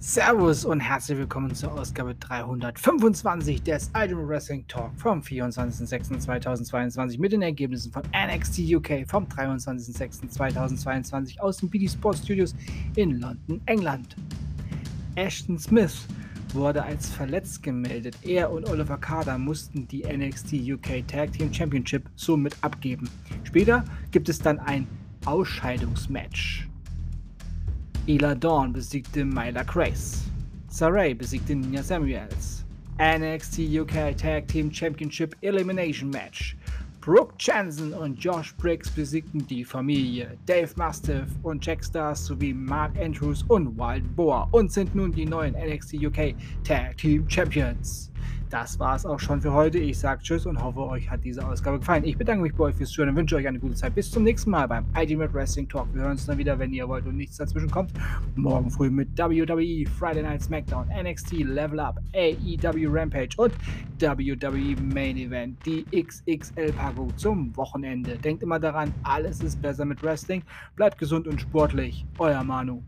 Servus und herzlich willkommen zur Ausgabe 325 des Ultimate Wrestling Talk vom 24.06.2022 mit den Ergebnissen von NXT UK vom 23.06.2022 aus den BD Sports Studios in London, England. Ashton Smith wurde als verletzt gemeldet. Er und Oliver Carter mussten die NXT UK Tag Team Championship somit abgeben. Später gibt es dann ein Ausscheidungsmatch. Ela Dawn besiegte Myla Grace. Saray besiegte Nina Samuels. NXT UK Tag Team Championship Elimination Match. Brooke Jansen und Josh Briggs besiegten die Familie. Dave Mastiff und Jack Stars sowie Mark Andrews und Wild Boar und sind nun die neuen NXT UK Tag Team Champions. Das war es auch schon für heute. Ich sage Tschüss und hoffe, euch hat diese Ausgabe gefallen. Ich bedanke mich bei euch fürs Zuhören und wünsche euch eine gute Zeit. Bis zum nächsten Mal beim Ultimate Wrestling Talk. Wir hören uns dann wieder, wenn ihr wollt und nichts dazwischen kommt. Morgen früh mit WWE, Friday Night SmackDown, NXT Level Up, AEW Rampage und WWE Main Event, die XXL Pago zum Wochenende. Denkt immer daran, alles ist besser mit Wrestling. Bleibt gesund und sportlich. Euer Manu.